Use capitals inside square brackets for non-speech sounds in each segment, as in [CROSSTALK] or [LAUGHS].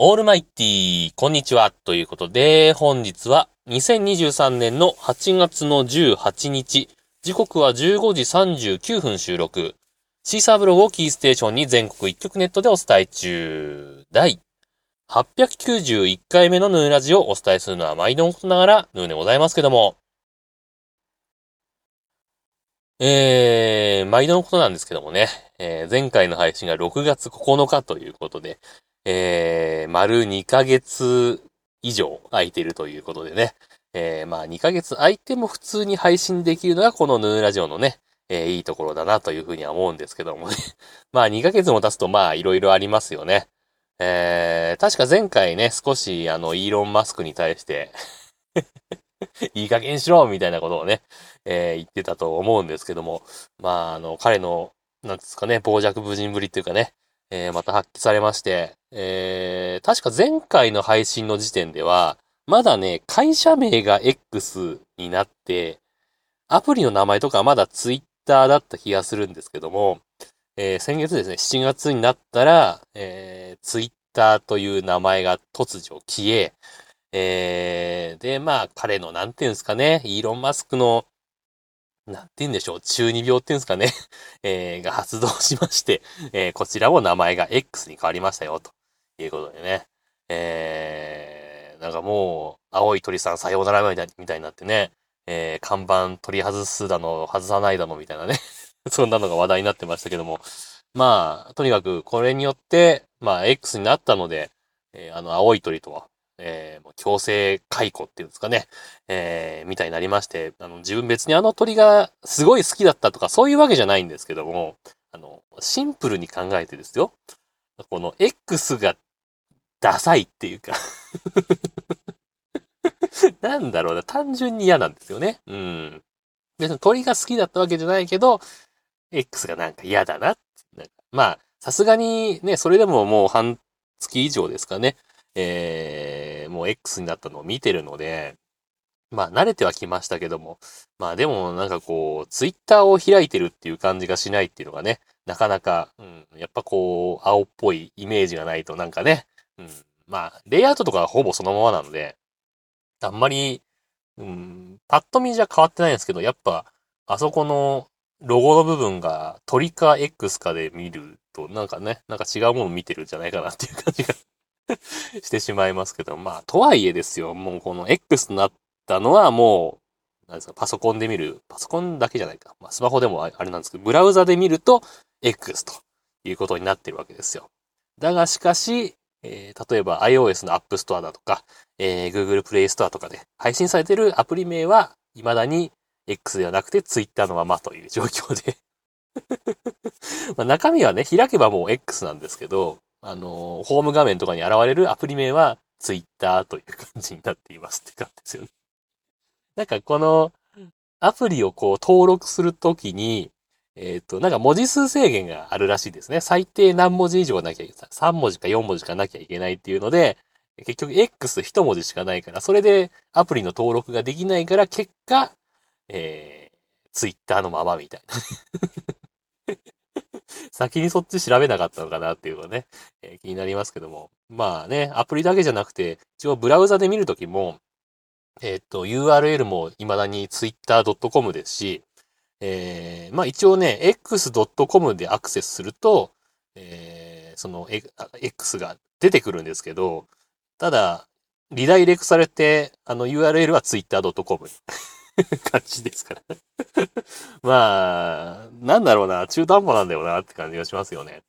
オールマイティー、こんにちは。ということで、本日は2023年の8月の18日、時刻は15時39分収録。シーサーブログをキーステーションに全国一曲ネットでお伝え中。第891回目のヌーラジオをお伝えするのは毎度のことながらヌーでございますけども。えー、毎度のことなんですけどもね、えー、前回の配信が6月9日ということで、えー、丸2ヶ月以上空いてるということでね。えー、まあ2ヶ月空いても普通に配信できるのがこのヌーラジオのね、えー、いいところだなというふうには思うんですけどもね。[LAUGHS] まあ2ヶ月も経つとまあいろいろありますよね。えー、確か前回ね、少しあの、イーロン・マスクに対して [LAUGHS] いい加減しろみたいなことをね、えー、言ってたと思うんですけども、まああの、彼の、なんですかね、傍若無人ぶりっていうかね、えー、また発揮されまして、えー、確か前回の配信の時点では、まだね、会社名が X になって、アプリの名前とかまだ Twitter だった気がするんですけども、えー、先月ですね、7月になったら、えー、Twitter という名前が突如消え、えー、で、まあ、彼の、なんていうんですかね、イーロン・マスクのなんて言うんでしょう、中二病っていうんですかね、[LAUGHS] えー、が発動しまして、えー、こちらも名前が X に変わりましたよ、ということでね。えー、なんかもう、青い鳥さんさようならみたいになってね、えー、看板取り外すだの、外さないだの、みたいなね。[LAUGHS] そんなのが話題になってましたけども。まあ、とにかくこれによって、まあ、X になったので、えー、あの、青い鳥とは、えー、強制解雇っていうんですかね、えー、みたいになりまして、あの、自分別にあの鳥がすごい好きだったとかそういうわけじゃないんですけども、あの、シンプルに考えてですよ。この X がダサいっていうか [LAUGHS] なんだろうな、単純に嫌なんですよね。うん。別に鳥が好きだったわけじゃないけど、X がなんか嫌だな。なんかまあ、さすがにね、それでももう半月以上ですかね。えー、もう X になったのを見てるので、まあ慣れてはきましたけども、まあでもなんかこう、ツイッターを開いてるっていう感じがしないっていうのがね、なかなか、うん、やっぱこう、青っぽいイメージがないとなんかね、うん、まあ、レイアウトとかはほぼそのままなので、あんまり、うん、パッと見じゃ変わってないんですけど、やっぱ、あそこのロゴの部分が鳥か X かで見ると、なんかね、なんか違うもの見てるんじゃないかなっていう感じが [LAUGHS] してしまいますけど、まあ、とはいえですよ、もうこの X になったのはもう、なんですか、パソコンで見る、パソコンだけじゃないか。まあ、スマホでもあれなんですけど、ブラウザで見ると X ということになってるわけですよ。だがしかし、えー、例えば iOS の App Store だとか、えー、Google Play Store とかで配信されてるアプリ名は未だに X ではなくて Twitter のままという状況で [LAUGHS] ま中身はね、開けばもう X なんですけど、あの、ホーム画面とかに現れるアプリ名は Twitter という感じになっていますって感じですよね。なんかこのアプリをこう登録するときに、えっ、ー、と、なんか文字数制限があるらしいですね。最低何文字以上なきゃいけない。3文字か4文字かなきゃいけないっていうので、結局 X 一文字しかないから、それでアプリの登録ができないから、結果、えー、Twitter のままみたいな。先にそっち調べなかったのかなっていうのはね、えー、気になりますけども。まあね、アプリだけじゃなくて、一応ブラウザで見るときも、えっ、と、URL も未だに twitter.com ですし、えー、まあ一応ね、x.com でアクセスすると、えー、その、X が出てくるんですけど、ただ、リダイレクされて、あの URL は twitter.com [LAUGHS] 感じですから [LAUGHS] まあ、なんだろうな、中途半端なんだよなって感じがしますよね。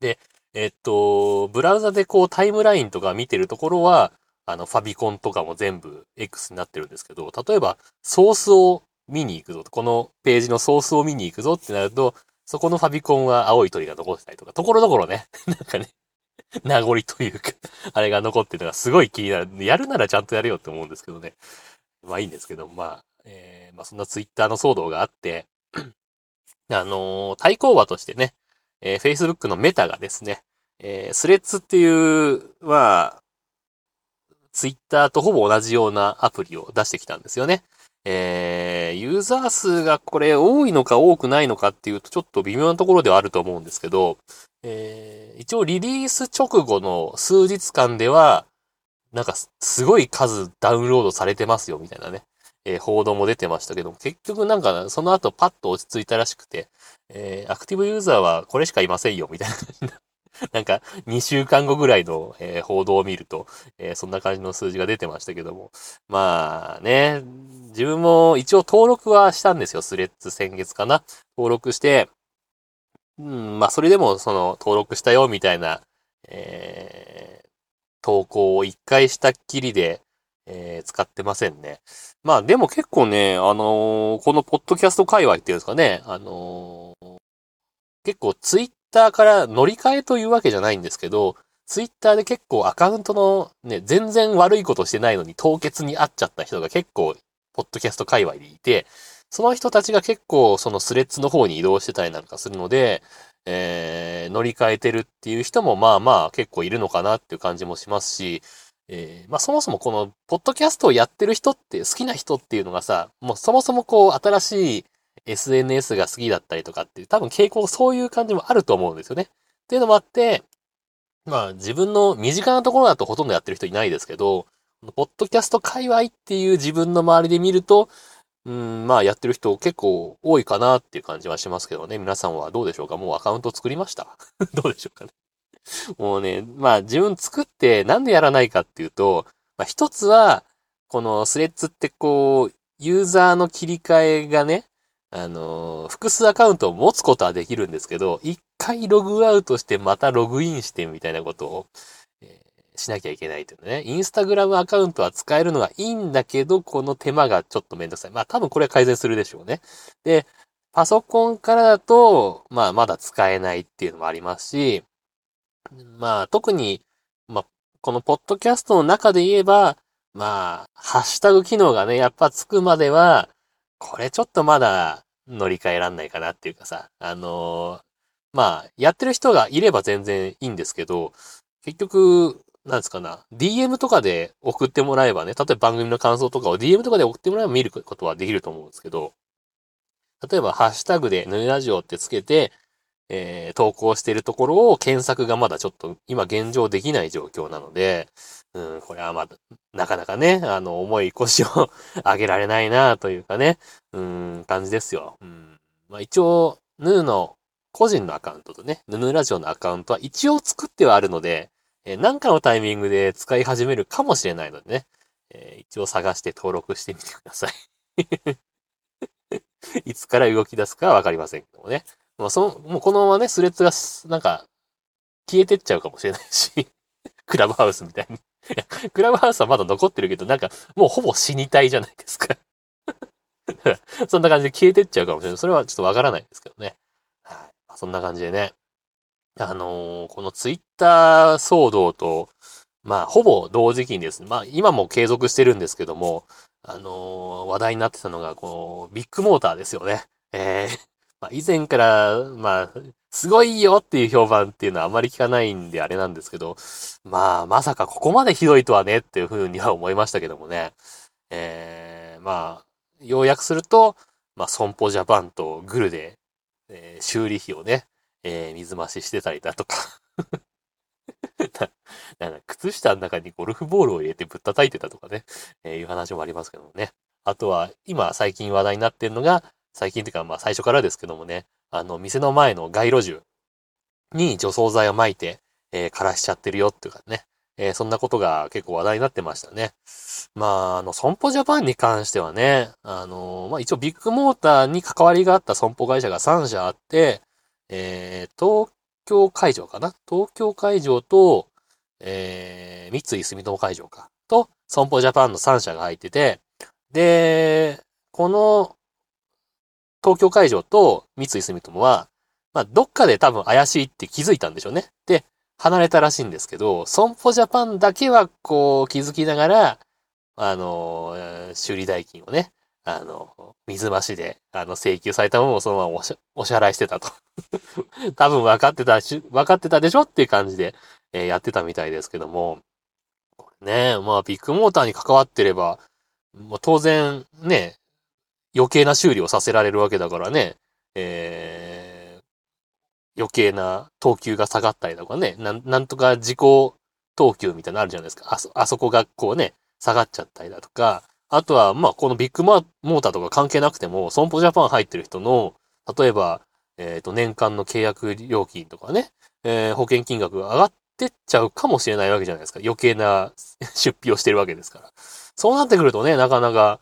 で、えっと、ブラウザでこうタイムラインとか見てるところは、あの、ファビコンとかも全部 X になってるんですけど、例えば、ソースを見に行くぞと、このページのソースを見に行くぞってなると、そこのファビコンは青い鳥が残ってたりとか、ところどころね、[LAUGHS] なんかね、名残というかあれが残ってるのがすごい気になる。やるならちゃんとやれよって思うんですけどね。まあいいんですけど、まあ、まあそんなツイッターの騒動があって、[CLEARS THROAT] あのー、対抗馬としてね、えー、Facebook のメタがですね、えー、スレッズっていう、まあ、ツイッターとほぼ同じようなアプリを出してきたんですよね。えー、ユーザー数がこれ多いのか多くないのかっていうとちょっと微妙なところではあると思うんですけど、えー、一応リリース直後の数日間では、なんかすごい数ダウンロードされてますよ、みたいなね。えー、報道も出てましたけど、結局なんかその後パッと落ち着いたらしくて、えー、アクティブユーザーはこれしかいませんよ、みたいな感じな。[LAUGHS] なんか、2週間後ぐらいの、えー、報道を見ると、えー、そんな感じの数字が出てましたけども。まあね、自分も一応登録はしたんですよ。スレッズ先月かな。登録して、うん、まあそれでもその登録したよみたいな、えー、投稿を一回したっきりで、えー、使ってませんね。まあでも結構ね、あのー、このポッドキャスト界隈っていうんですかね、あのー、結構ツイッターから乗り換えというわけじゃないんですけど、ツイッターで結構アカウントのね、全然悪いことしてないのに凍結にあっちゃった人が結構、ポッドキャスト界隈でいて、その人たちが結構そのスレッズの方に移動してたりなんかするので、えー、乗り換えてるっていう人もまあまあ結構いるのかなっていう感じもしますし、えー、まあそもそもこのポッドキャストをやってる人って好きな人っていうのがさ、もうそもそもこう新しい SNS が好きだったりとかっていう多分傾向そういう感じもあると思うんですよね。っていうのもあって、まあ自分の身近なところだとほとんどやってる人いないですけど、ポッドキャスト界隈っていう自分の周りで見ると、うん、まあやってる人結構多いかなっていう感じはしますけどね。皆さんはどうでしょうか？もうアカウント作りました？[LAUGHS] どうでしょうかね？[LAUGHS] もうね、まあ自分作ってなんでやらないかっていうと、まあ一つは、このスレッズってこう、ユーザーの切り替えがね、あのー、複数アカウントを持つことはできるんですけど、一回ログアウトしてまたログインしてみたいなことをえ、しなきゃいけないというね。インスタグラムアカウントは使えるのはいいんだけど、この手間がちょっとめんどくさい。まあ多分これは改善するでしょうね。で、パソコンからだと、まあまだ使えないっていうのもありますし、まあ特に、まあこのポッドキャストの中で言えば、まあ、ハッシュタグ機能がね、やっぱつくまでは、これちょっとまだ乗り換えらんないかなっていうかさ、あのー、まあ、やってる人がいれば全然いいんですけど、結局、なんですかな、DM とかで送ってもらえばね、例えば番組の感想とかを DM とかで送ってもらえば見ることはできると思うんですけど、例えばハッシュタグでヌラジオってつけて、えー、投稿しているところを検索がまだちょっと今現状できない状況なので、うん、これはまだ、なかなかね、あの、重い腰を上げられないなというかね、うん、感じですよ。うん。まあ一応、ヌーの個人のアカウントとね、ヌヌラジオのアカウントは一応作ってはあるので、えー、なんかのタイミングで使い始めるかもしれないのでね、えー、一応探して登録してみてください [LAUGHS] いつから動き出すかはわかりませんけどもね。もうその、もうこのままね、スレッズが、なんか、消えてっちゃうかもしれないし [LAUGHS] クラブハウスみたいに [LAUGHS] クラブハウスはまだ残ってるけど、なんか、もうほぼ死にたいじゃないですか [LAUGHS] そんな感じで消えてっちゃうかもしれない。それはちょっとわからないですけどね。はい。そんな感じでね。あのー、このツイッター騒動と、まあ、ほぼ同時期にですね、まあ、今も継続してるんですけども、あのー、話題になってたのが、この、ビッグモーターですよね。えー、まあ、以前から、まあ、すごいよっていう評判っていうのはあまり聞かないんであれなんですけど、まあ、まさかここまでひどいとはねっていうふうには思いましたけどもね。えー、まあ、要約すると、まあ、損保ジャパンとグルで、えー、修理費をね、えー、水増ししてたりだとか [LAUGHS] な。な靴下の中にゴルフボールを入れてぶったたいてたとかね、えー、いう話もありますけどもね。あとは、今最近話題になってるのが、最近っていうかまあ最初からですけどもね、あの、店の前の街路樹に除草剤を撒いて、えー、枯らしちゃってるよっていうかね、えー、そんなことが結構話題になってましたね。まあ、あの、損保ジャパンに関してはね、あの、まあ一応ビッグモーターに関わりがあった損保会社が3社あって、えー、東京会場かな？東京会場と、えー、三井住友会場か？と、損保ジャパンの3社が入ってて、で、この、東京会場と三井住友は、まあ、どっかで多分怪しいって気づいたんでしょうね。で、離れたらしいんですけど、損保ジャパンだけはこう気づきながら、あの、修理代金をね、あの、水増しで、あの、請求されたものをそのままお支払いしてたと [LAUGHS] 多分分かってたし、分かってたでしょっていう感じで、えー、やってたみたいですけども、これね、まあ、ビッグモーターに関わってれば、まあ、当然、ね、余計な修理をさせられるわけだからね、え余計な等級が下がったりとかね、なんなんとか自己等級みたいなのあるじゃないですか。あそ、あそこがこうね、下がっちゃったりだとか、あとは、まあ、このビッグモーターとか関係なくても、損保ジャパン入ってる人の、例えば、えっ、ー、と、年間の契約料金とかね、えー、保険金額が上がってっちゃうかもしれないわけじゃないですか。余計な [LAUGHS] 出費をしてるわけですから。そうなってくるとね、なかなか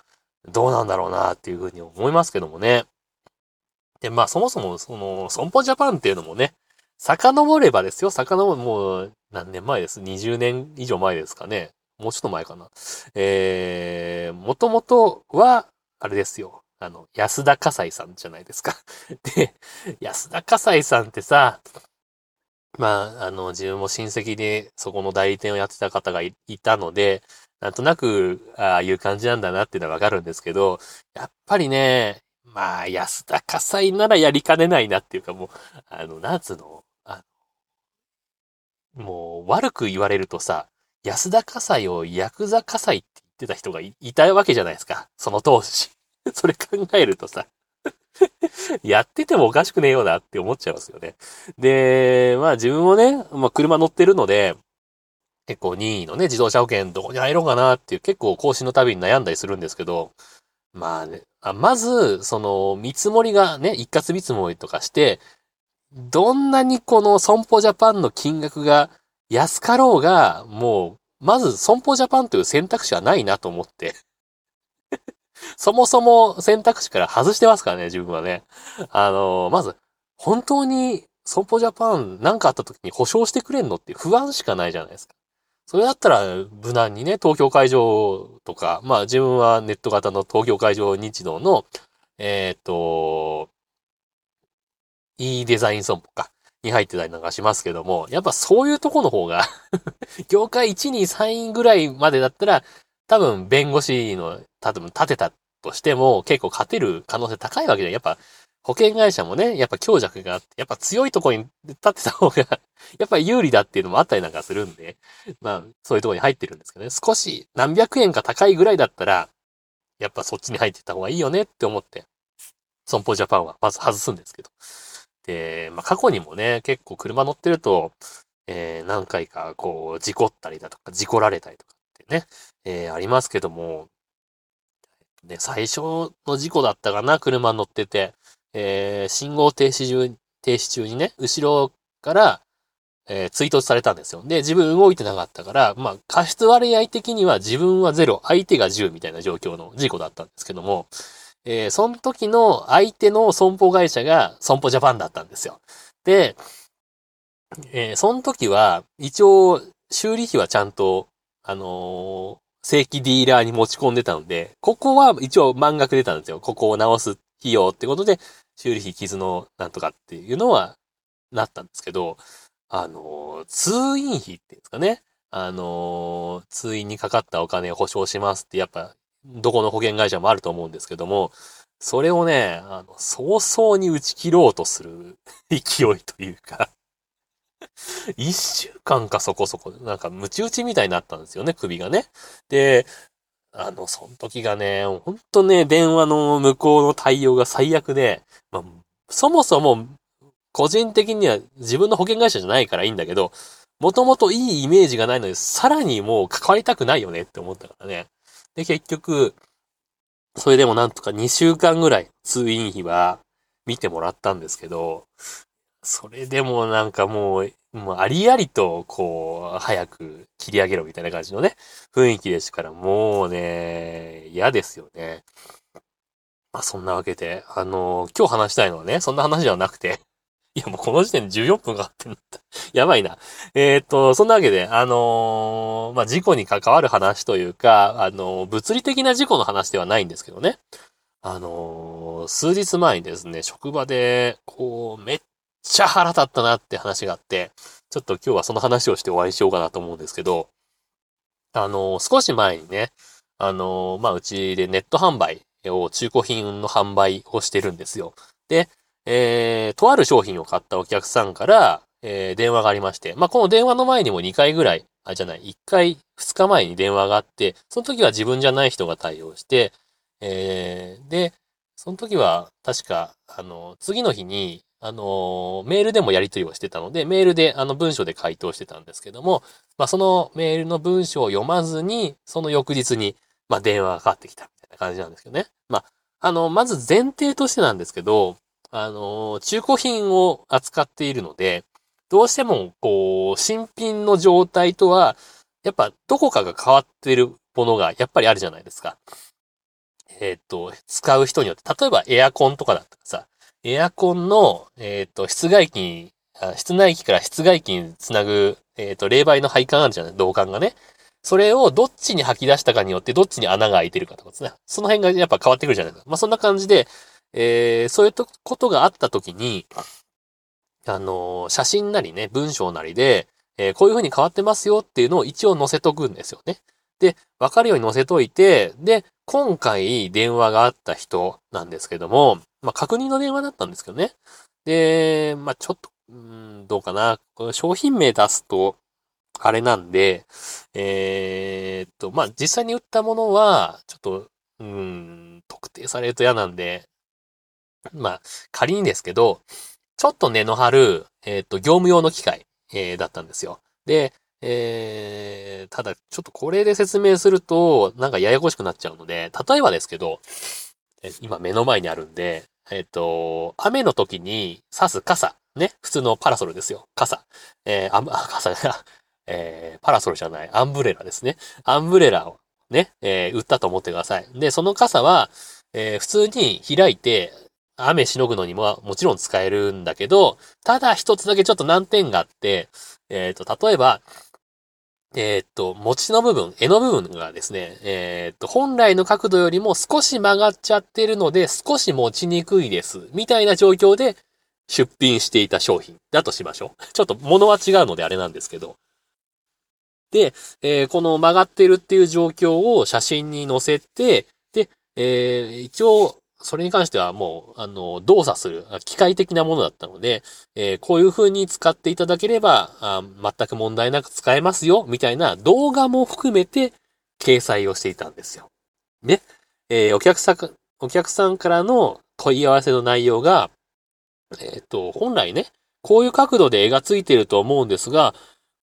どうなんだろうなっていうふうに思いますけどもね。で、まあそもそもその、損保ジャパンっていうのもね、遡ればですよ。遡る、もう何年前です ?20 年以上前ですかね。もうちょっと前かな。えー、もともとは、あれですよ。あの、安田火災さんじゃないですか。[LAUGHS] で、安田火災さんってさ、まあ、あの、自分も親戚でそこの代理店をやってた方がいたので、なんとなく、ああいう感じなんだなっていうのはわかるんですけど、やっぱりね、まあ、安田火災ならやりかねないなっていうか、もう、あの、なんつうの、あの、もう、悪く言われるとさ、安田火災をヤクザ火災って言ってた人がいたわけじゃないですか。その当時。[LAUGHS] それ考えるとさ、[LAUGHS] やっててもおかしくねえよなって思っちゃいますよね。で、まあ自分もね、まあ車乗ってるので、結構任意のね、自動車保険どこに入ろうかなっていう結構更新のたびに悩んだりするんですけど、まあね、あまず、その見積もりがね、一括見積もりとかして、どんなにこの損保ジャパンの金額が安かろうが、もう、まず損保ジャパンという選択肢はないなと思って [LAUGHS] そもそも選択肢から外してますからね、自分はね。あの、まず、本当に損保ジャパン何かあった時に保証してくれんのって不安しかないじゃないですか。それだったら無難にね、東京会場とか、まあ自分はネット型の東京会場日動の、えっ、ー、と、いいデザイン損保か、に入ってたりなんかしますけども、やっぱそういうとこの方が [LAUGHS] 業界1、2、3位ぐらいまでだったら、多分弁護士の、多分立てたとしても結構勝てる可能性高いわけで、やっぱ保険会社もね、やっぱ強弱があって、やっぱ強いとこに立ってた方が [LAUGHS] やっぱり有利だっていうのもあったりなんかするんで、まあ、そういうとこに入ってるんですけどね。少し何百円か高いぐらいだったら、やっぱそっちに入ってた方がいいよねって思って、損保ジャパンはまず外すんですけど。で、まあ過去にもね、結構車乗ってると、えー、何回かこう、事故ったりだとか、事故られたりとかってね、えー、ありますけども、ね、最初の事故だったかな、車乗ってて、えー、信号停止中、停止中にね、後ろから、えー、追突されたんですよ。で、自分動いてなかったから、まあ、過失割合的には自分は0、相手が10みたいな状況の事故だったんですけども、えー、その時の相手の損保会社が損保ジャパンだったんですよ。で、えー、その時は、一応、修理費はちゃんと、あの正規ディーラーに持ち込んでたので、ここは一応満額出たんですよ。ここを直す費用ってことで、修理費、傷のなんとかっていうのはなったんですけど、あの、通院費っていうんですかね。あの、通院にかかったお金を保証しますって、やっぱ、どこの保険会社もあると思うんですけども、それをね、あの、早々に打ち切ろうとする勢いというか [LAUGHS] 一週間かそこそこ、なんかムチ打ちみたいになったんですよね、首がね。で、あの、その時がね、ほんとね、電話の向こうの対応が最悪で、まあ、そもそも、個人的には自分の保険会社じゃないからいいんだけど、もともといいイメージがないので、さらにもう関わりたくないよねって思ったからね。で、結局、それでもなんとか2週間ぐらい通院費は見てもらったんですけど、それでもなんかもう、もうありありと、こう、早く切り上げろみたいな感じのね、雰囲気ですから、もうね、嫌ですよね。まあそんなわけで、あの今日話したいのはね、そんな話ではなくて、[LAUGHS] いやもうこの時点で14分かかってんだった。やばいな。えー、っと、そんなわけで、あのー、まあ事故に関わる話というか、あの、物理的な事故の話ではないんですけどね。あの、数日前にですね、職場で、こう、めっちゃ腹立ったなって話があって、ちょっと今日はその話をして終わりにしようかなと思うんですけど、あの、少し前にね、あの、まあ、うちでネット販売を中古品の販売をしてるんですよ。で、えー、とある商品を買ったお客さんから、えー、電話がありまして、まあ、この電話の前にも2回ぐらい、あ、じゃない、1回、2日前に電話があって、その時は自分じゃない人が対応して、えー、で、その時は確か、あの、次の日に、あの、メールでもやり取りをしてたので、メールで、あの、文章で回答してたんですけども、まあ、そのメールの文章を読まずに、その翌日に、まあ、電話がかかってきたみたいな感じなんですけどね。まあ、あの、まず前提としてなんですけど、あの、中古品を扱っているので、どうしても、こう、新品の状態とは、やっぱどこかが変わってるものがやっぱりあるじゃないですか。えっ、ー、と、使う人によって、例えばエアコンとかだったらさ、エアコンの、えっ、ー、と、室外機に、室内機から室外機につなぐ、えっ、ー、と、冷媒の配管あるじゃない？導管がね。それをどっちに吐き出したかによってどっちに穴が開いてるかとかですね。その辺がやっぱ変わってくるじゃないですか。まあ、そんな感じで、えー、そういうことがあった時に、あの写真なりね、文章なりで、えー、こういう風に変わってますよっていうのを一応載せとくんですよね。で、わかるように載せといて、で、今回電話があった人なんですけども、まあ、確認の電話だったんですけどね。で、まあ、ちょっと、うん、どうかな。この商品名出すと、あれなんで、えー、っと、まあ、実際に売ったものは、ちょっと、うん、特定されると嫌なんで、まあ、仮にですけど、ちょっと根の張る、えー、っと、業務用の機械、えー、だったんですよ。で、えー、ただ、ちょっとこれで説明すると、なんかややこしくなっちゃうので、例えばですけど、今目の前にあるんで、えっ、と、雨の時に刺す傘。ね。普通のパラソルですよ。傘。えー、あ、[LAUGHS] 傘が、[LAUGHS] えー、パラソルじゃない。アンブレラですね。アンブレラをね、えー、売ったと思ってください。で、その傘は、えー、普通に開いて、雨しのぐのにももちろん使えるんだけど、ただ一つだけちょっと難点があって、えっ、ー、と、例えば、えっ、と、餅の部分、柄の部分がですね、えっ、と、本来の角度よりも少し曲がっちゃってるので、少し持ちにくいです。みたいな状況で出品していた商品だとしましょう。ちょっと物は違うのであれなんですけど。で、えー、この曲がってるっていう状況を写真に載せて、で、えー、一応、それに関してはもう、あの、動作する、機械的なものだったので、えー、こういう風に使っていただければあ、全く問題なく使えますよ、みたいな動画も含めて掲載をしていたんですよ。ね。えー、お客さん、お客さんからの問い合わせの内容が、えっ、と、本来ね、こういう角度で絵がついてると思うんですが、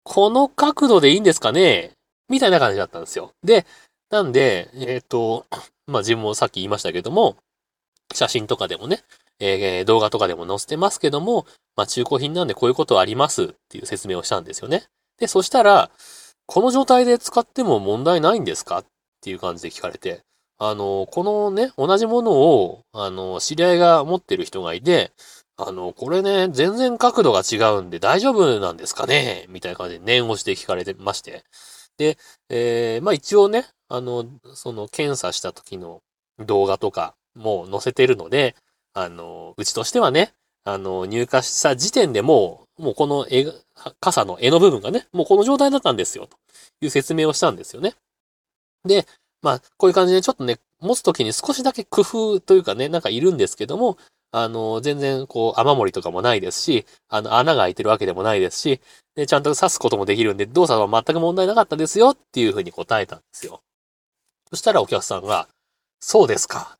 この角度でいいんですかねみたいな感じだったんですよ。で、なんで、えっ、と、まあ、自分もさっき言いましたけども、写真とかでもね、えー、動画とかでも載せてますけども、まあ、中古品なんでこういうことありますっていう説明をしたんですよね。で、そしたら、この状態で使っても問題ないんですかっていう感じで聞かれて、あの、このね、同じものを、あの、知り合いが持ってる人がいて、あの、これね、全然角度が違うんで大丈夫なんですかね？みたいな感じで念をして聞かれてまして。で、えー、まあ一応ね、あの、その検査した時の動画とかもう載せてるので、あの、うちとしてはね、あの、入荷した時点でもう、もうこの絵、傘の絵の部分がね、もうこの状態だったんですよ、という説明をしたんですよね。で、まあ、こういう感じでちょっとね、持つときに少しだけ工夫というかね、なんかいるんですけども、あの、全然こう、雨漏りとかもないですし、あの、穴が開いてるわけでもないですし、で、ちゃんと刺すこともできるんで、動作は全く問題なかったですよっていうふうに答えたんですよ。そしたらお客さんが、そうですか。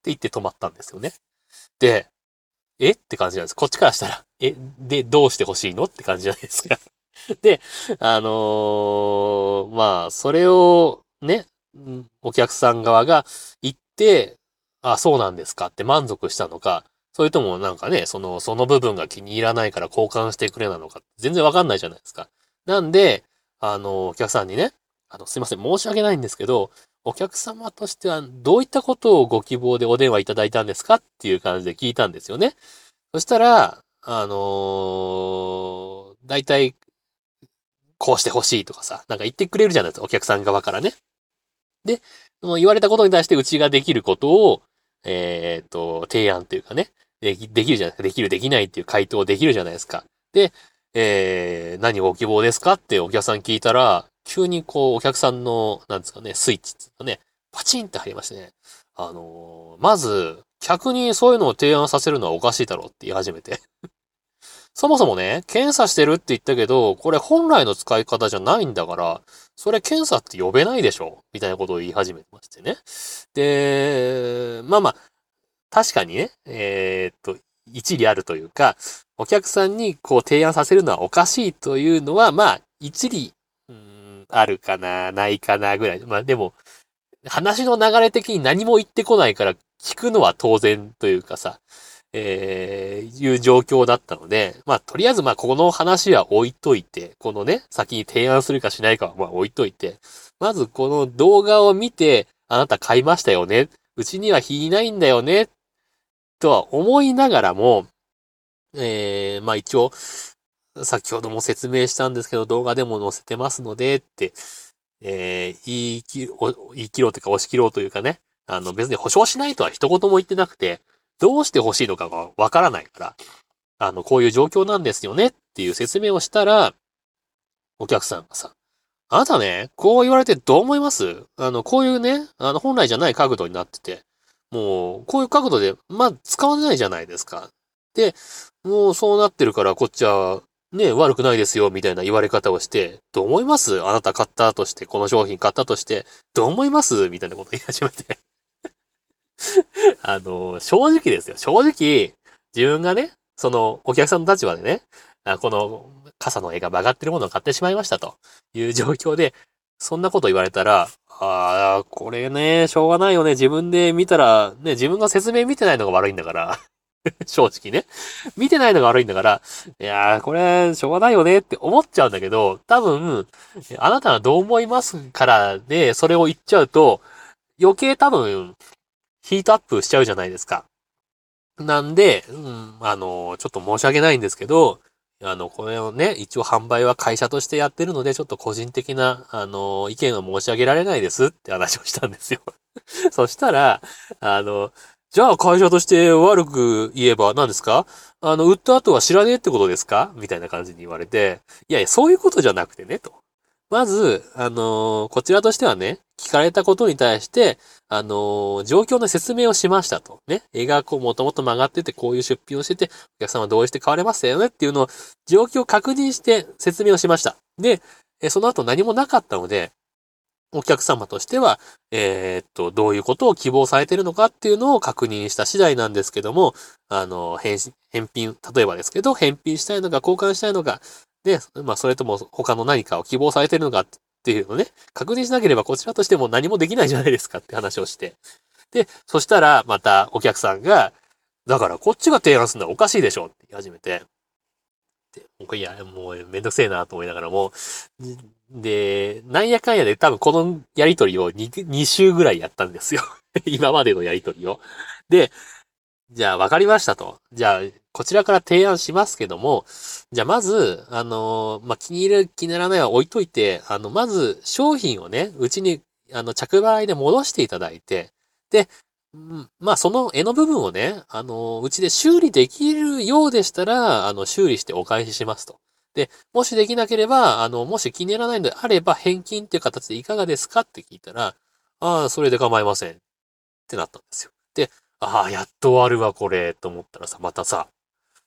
って言って止まったんですよね。で、え？って感じなんです。こっちからしたら、え、で、どうしてほしいの？って感じじゃないですか。[LAUGHS] で、あのー、まあ、それをね、お客さん側が言って、あ、そうなんですか？って満足したのか、それともなんかね、その、その部分が気に入らないから交換してくれなのか、全然わかんないじゃないですか。なんで、あの、お客さんにね、あの、すいません、申し訳ないんですけど、お客様としてはどういったことをご希望でお電話いただいたんですかっていう感じで聞いたんですよね。そしたら、あのー、大体、こうしてほしいとかさ、なんか言ってくれるじゃないですか、お客さん側からね。で、その言われたことに対してうちができることを、えっ、と、提案というかね、でき、できるじゃないですか。できる、できないっていう回答できるじゃないですか。で、えー、何ご希望ですかってお客さん聞いたら、急にこう、お客さんの、なんですかね、スイッチっていうかね、パチンって入りましてね。あのー、まず、客にそういうのを提案させるのはおかしいだろうって言い始めて。[LAUGHS] そもそもね、検査してるって言ったけど、これ本来の使い方じゃないんだから、それ検査って呼べないでしょみたいなことを言い始めてましてね。で、まあまあ、確かにね、えー、っと、一理あるというか、お客さんにこう提案させるのはおかしいというのは、まあ、一理、あるかな、ないかなぐらい。まあでも、話の流れ的に何も言ってこないから聞くのは当然というかさ、えー、いう状況だったので、まあ、とりあえずまあ、この話は置いといて、このね、先に提案するかしないかはまあ置いといて、まずこの動画を見て、あなた買いましたよね？うちには火いないんだよね？とは思いながらも、えー、まあ一応、先ほども説明したんですけど、動画でも載せてますので、って、えー、言い切ろ、言い切ろうというか押し切ろうというかね、あの別に保証しないとは一言も言ってなくて、どうして欲しいのかがわからないから、あの、こういう状況なんですよねっていう説明をしたら、お客さんがさ、あなたね、こう言われてどう思います？あの、こういうね、あの、本来じゃない角度になってて、もう、こういう角度で、まあ、使わないじゃないですか。で、もうそうなってるから、こっちは、ね、悪くないですよ、みたいな言われ方をして、どう思います？あなた買ったとして、この商品買ったとして、どう思います？みたいなこと言い始めて [LAUGHS] あの、正直ですよ。正直、自分がね、その、お客さんの立場でね、この傘の絵が曲がってるものを買ってしまいましたという状況で、そんなこと言われたら、ああ、これね、しょうがないよね。自分で見たら、ね、自分が説明見てないのが悪いんだから。[LAUGHS] 正直ね。見てないのが悪いんだから、いやー、これ、しょうがないよねって思っちゃうんだけど、多分、あなたはどう思いますからで、それを言っちゃうと、余計多分、ヒートアップしちゃうじゃないですか。なんで、うん、あの、ちょっと申し訳ないんですけど、あの、これをね、一応販売は会社としてやってるので、ちょっと個人的な、あの、意見を申し上げられないですって話をしたんですよ。[LAUGHS] そしたら、あの、じゃあ会社として悪く言えば何ですか？あの、売った後は知らねえってことですか？みたいな感じに言われて、いやいや、そういうことじゃなくてね、と。まず、あのー、こちらとしてはね、聞かれたことに対して、あのー、状況の説明をしましたと。ね。絵がこう、もともと曲がってて、こういう出品をしてて、お客様同意して買われましたよねっていうのを、状況を確認して説明をしました。で、その後何もなかったので、お客様としては、えー、っと、どういうことを希望されているのかっていうのを確認した次第なんですけども、あの、返品、例えばですけど、返品したいのか交換したいのか、で、まあ、それとも他の何かを希望されているのかっていうのをね、確認しなければこちらとしても何もできないじゃないですかって話をして。で、そしたら、またお客さんが、だからこっちが提案するのはおかしいでしょって言い始めて。いや、もうめんどくせえなと思いながらも、で、なんやかんやで多分このやりとりを 2, 2週ぐらいやったんですよ。[LAUGHS] 今までのやりとりを。で、じゃあ分かりましたと。じゃあ、こちらから提案しますけども、じゃあまず、あの、まあ、気に入る気にならないは置いといて、あの、まず商品をね、うちに、あの、着払いで戻していただいて、で、まあ、その絵の部分をね、あの、うちで修理できるようでしたら、あの、修理してお返ししますと。で、もしできなければ、あの、もし気に入らないのであれば、返金っていう形でいかがですかって聞いたら、ああ、それで構いません。ってなったんですよ。で、ああ、やっと終わるわ、これ、と思ったらさ、またさ、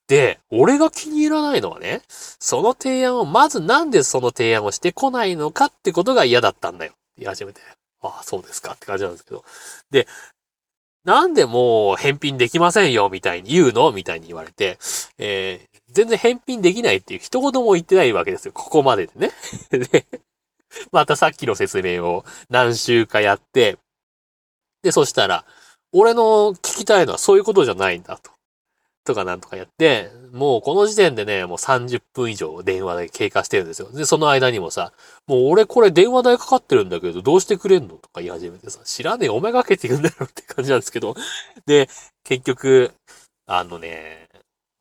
で、俺が気に入らないのはね、その提案を、まずなんでその提案をしてこないのかってことが嫌だったんだよ。言い始めて。ああ、そうですかって感じなんですけど。で、なんでもう返品できませんよ、みたいに言うのみたいに言われて、えー、全然返品できないっていう一言も言ってないわけですよ。ここまででね。[LAUGHS] で、またさっきの説明を何週かやって、で、そしたら、俺の聞きたいのはそういうことじゃないんだと。とかなんとかやって、もうこの時点でね、もう30分以上電話で経過してるんですよ。で、その間にもさ、もう俺これ電話代かかってるんだけど、どうしてくれんのとか言い始めてさ、知らねえ、お前がけて言うんだろって感じなんですけど。で、結局、あのね、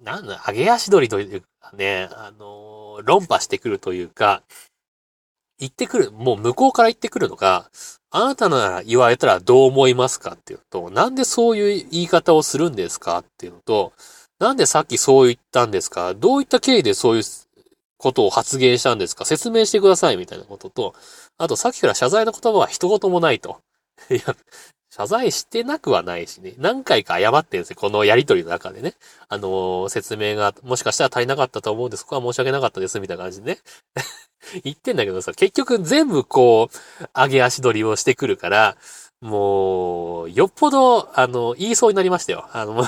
なんだ、上げ足取りというかね、あの、論破してくるというか、言ってくる、もう向こうから言ってくるのが、あなたなら言われたらどう思いますかっていうと、なんでそういう言い方をするんですかっていうのと、なんでさっきそう言ったんですか？どういった経緯でそういうことを発言したんですか？説明してくださいみたいなことと、あとさっきから謝罪の言葉は一言もないと。いや、謝罪してなくはないしね。何回か謝ってるんですよ。このやりとりの中でね。あのー、説明がもしかしたら足りなかったと思うんで、そこは申し訳なかったです、みたいな感じでね。[LAUGHS] 言ってんだけどさ、結局全部こう、上げ足取りをしてくるから、もう、よっぽど、あの、言いそうになりましたよ。あの、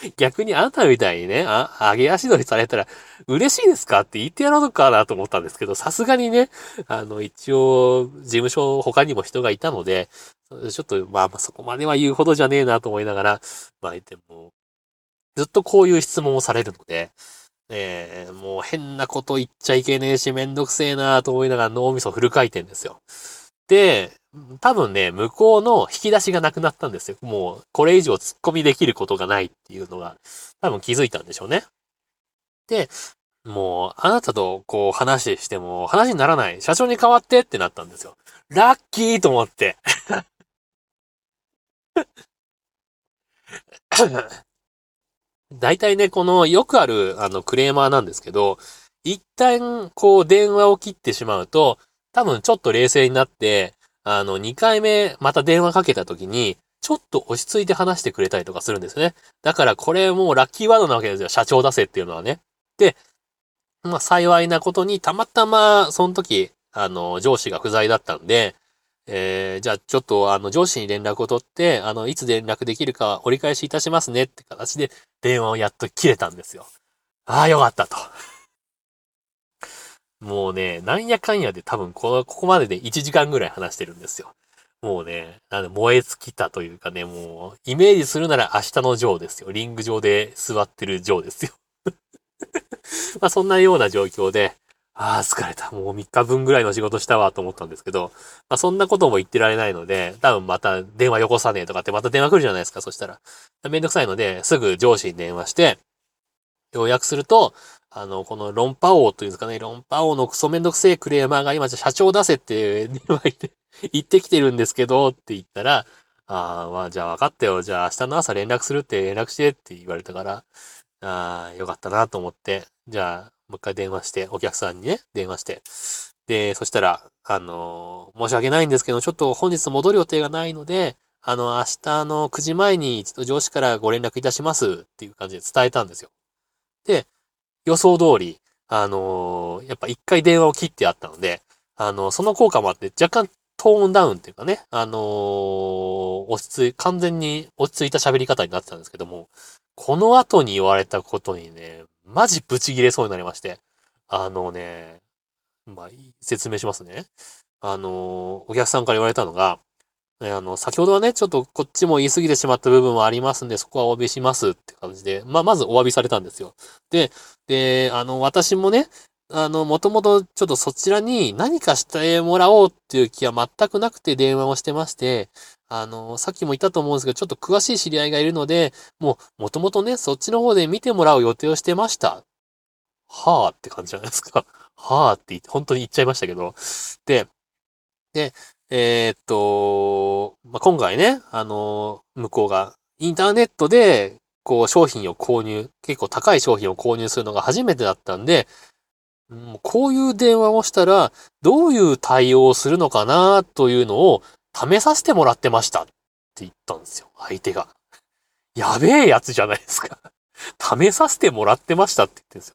[LAUGHS] 逆にあなたみたいにね、あ、上げ足取りされたら嬉しいですかって言ってやろうかなと思ったんですけど、さすがにね、あの、一応、事務所他にも人がいたので、ちょっと、まあ、まあそこまでは言うほどじゃねえなと思いながら、まあ、でも、ずっとこういう質問をされるので、えー、もう変なこと言っちゃいけねえし、めんどくせえなと思いながら脳みそフル回転ですよ。で、多分ね、向こうの引き出しがなくなったんですよ。もう、これ以上突っ込みできることがないっていうのが、多分気づいたんでしょうね。で、もう、あなたとこう話しても話にならない。社長に代わってってなったんですよ。ラッキーと思って。[LAUGHS] 大体ね、このよくあるあのクレーマーなんですけど、一旦こう電話を切ってしまうと、多分ちょっと冷静になって、あの、2回目また電話かけた時に、ちょっと落ち着いて話してくれたりとかするんですね。だからこれもうラッキーワードなわけですよ。社長出せっていうのはね。で、まあ幸いなことにたまたまその時、あの、上司が不在だったんで、えー、じゃあちょっとあの上司に連絡を取って、あの、いつ連絡できるか折り返しいたしますねって形で電話をやっと切れたんですよ。ああ、よかったと。もうね、なんやかんやで多分この、ここまでで1時間ぐらい話してるんですよ。もうね、なんで燃え尽きたというかね、もう、イメージするなら明日のジョーですよ。リング上で座ってるジョーですよ。[LAUGHS] まあそんなような状況で、ああ、疲れた。もう3日分ぐらいの仕事したわと思ったんですけど、まあそんなことも言ってられないので、多分また電話よこさねえとかってまた電話来るじゃないですか、そしたら。めんどくさいので、すぐ上司に電話して、要約すると、あの、この論破王というんですかね、論破王のクソめんどくせえクレーマーが今じゃ社長出せって、[LAUGHS] 言ってきてるんですけどって言ったら、ああ、まあじゃあ分かったよ。じゃあ明日の朝連絡するって連絡してって言われたから、ああ、よかったなと思って、じゃあもう一回電話して、お客さんにね、電話して。で、そしたら、あの、申し訳ないんですけど、ちょっと本日戻る予定がないので、あの、明日の9時前に一度上司からご連絡いたしますっていう感じで伝えたんですよ。で、予想通り、あのー、やっぱ一回電話を切ってあったので、あのー、その効果もあって若干トーンダウンっていうかね、あのー、落ち着い、完全に落ち着いた喋り方になってたんですけども、この後に言われたことにね、マジブチ切れそうになりまして。あのね、まあ、説明しますね。あの、お客さんから言われたのが、あの、先ほどはね、ちょっとこっちも言い過ぎてしまった部分はありますんで、そこはお詫びしますって感じで、まあ、まずお詫びされたんですよ。で、で、あの、私もね、あの、もともとちょっとそちらに何かしてもらおうっていう気は全くなくて電話をしてまして、あの、さっきも言ったと思うんですけど、ちょっと詳しい知り合いがいるので、もう、もともとね、そっちの方で見てもらう予定をしてました。はぁって感じじゃないですか。はぁってって、本当に言っちゃいましたけど。で、で、えー、っと、まあ、今回ね、あの、向こうがインターネットで、こう、商品を購入、結構高い商品を購入するのが初めてだったんで、もうこういう電話をしたら、どういう対応をするのかなというのを試させてもらってましたって言ったんですよ、相手が。やべえやつじゃないですか。試させてもらってましたって言ってるんですよ。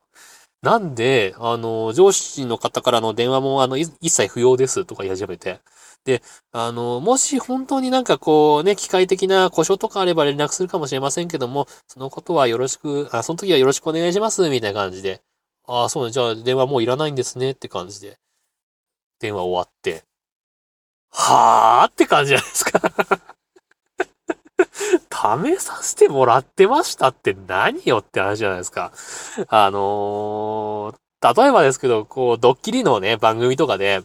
なんで、あの、上司の方からの電話も、あの、一切不要ですとか言い始めて。で、あの、もし本当になんかこうね、機械的な故障とかあれば連絡するかもしれませんけども、そのことはよろしく、あ、その時はよろしくお願いします、みたいな感じで。ああ、そうね、じゃあ電話もういらないんですねって感じで、電話終わって、はーって感じじゃないですか [LAUGHS] 試させてもらってましたって何よって話じゃないですか。あのー、例えばですけど、こう、ドッキリのね、番組とかで、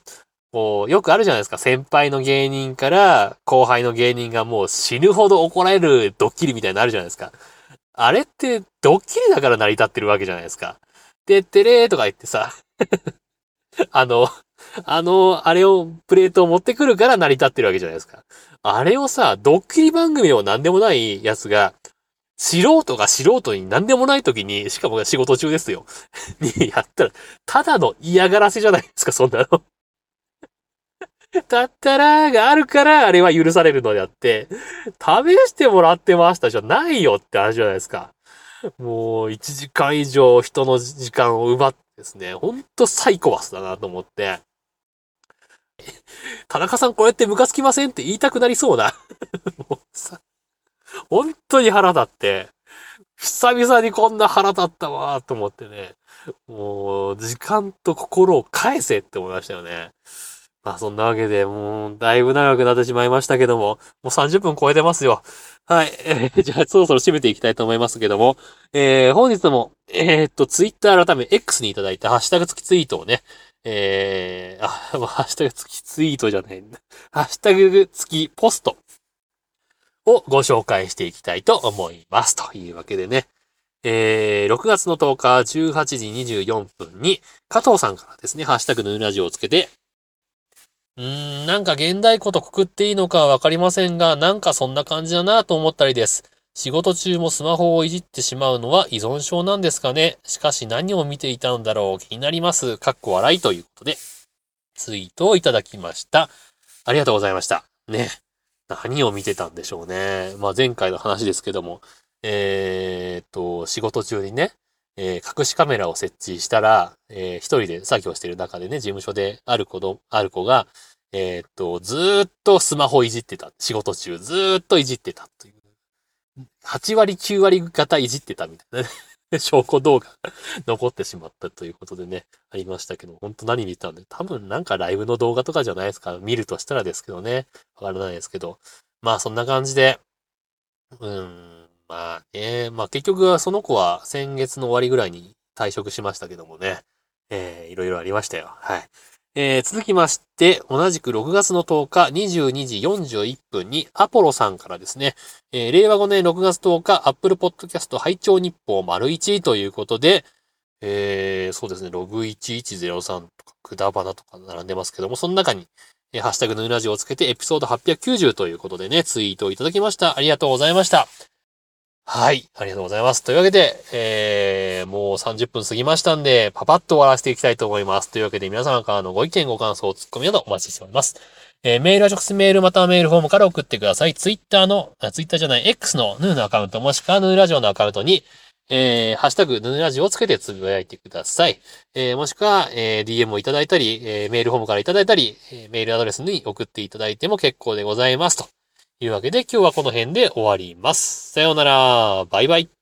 こう、よくあるじゃないですか。先輩の芸人から後輩の芸人がもう死ぬほど怒られるドッキリみたいになるじゃないですか。あれってドッキリだから成り立ってるわけじゃないですか。てってれーとか言ってさ、[LAUGHS] あの、あの、あれを、プレートを持ってくるから成り立ってるわけじゃないですか。あれをさ、ドッキリ番組を何でもないやつが、素人が素人に何でもない時に、しかも仕事中ですよ。[LAUGHS] にやったら、ただの嫌がらせじゃないですか、そんなの。だったらがあるからあれは許されるのであって、試してもらってましたじゃないよって話じゃないですか。もう1時間以上人の時間を奪ってですね、ほんとサイコパスだなと思って、[LAUGHS] 田中さんこれってムカつきませんって言いたくなりそうな [LAUGHS] もうさ、本当に腹立って、久々にこんな腹立ったわと思ってね。もう、時間と心を返せって思いましたよね。まあそんなわけで、もう、だいぶ長くなってしまいましたけども、もう30分超えてますよ。はい。えー、じゃあ、そろそろ締めていきたいと思いますけども、えー、本日も、えー、っと、ツイッター改め X にいただいたハッシュタグ付きツイートをね、えー、あ、ハッシュタグ付きツイートじゃないんだ。[LAUGHS] ハッシュタグ付きポストをご紹介していきたいと思います。というわけでね、えー、6月の10日18時24分に、加藤さんからですね、ハッシュタグヌーラジオをつけて、うーん、なんか現代ことくくっていいのかわかりませんが、なんかそんな感じだなと思ったりです。仕事中もスマホをいじってしまうのは依存症なんですかねしかし何を見ていたのだろう気になります。かっこ笑いということで、ツイートをいただきました。ありがとうございました。ね。何を見てたんでしょうね。まあ前回の話ですけども、えー、っと、仕事中にね、えー、隠しカメラを設置したら、えー、一人で作業してる中でね、事務所である子ど、ある子が、えー、っと、ずーっとスマホいじってた。仕事中、ずーっといじってたという。8割、9割型いじってたみたいなね。[LAUGHS] 証拠動画 [LAUGHS] 残ってしまったということでね、ありましたけど、本当何見たんで、多分なんかライブの動画とかじゃないですか。見るとしたらですけどね。わからないですけど。まあそんな感じで、うん、まあね、まあ結局はその子は先月の終わりぐらいに退職しましたけどもね、えー、いろいろありましたよ。はい。えー、続きまして、同じく6月の10日22時41分にアポロさんからですね、えー、令和5年6月10日、アップルポッドキャスト拝聴日報丸1ということで、えー、そうですね、ログ1103とか、くだばなとか並んでますけども、その中に、えー、ハッシュタグヌーラジオをつけてエピソード890ということでね、ツイートをいただきました。ありがとうございました。はい。ありがとうございます。というわけで、えー、もう30分過ぎましたんで、パパッと終わらせていきたいと思います。というわけで、皆様からのご意見、ご感想、ツッコミなどお待ちしております。えー、メールは直接メールまたはメールフォームから送ってください。ツイッターの、あツイッターじゃない、X のヌーのアカウント、もしくはヌーラジオのアカウントに、えー、ハッシュタグ、ヌーラジオをつけてつぶやいてください。えー、もしくは、えー、DM をいただいたり、えー、メールフォームからいただいたり、えー、メールアドレスに送っていただいても結構でございます。とというわけで、今日はこの辺で終わります。さようなら。バイバイ。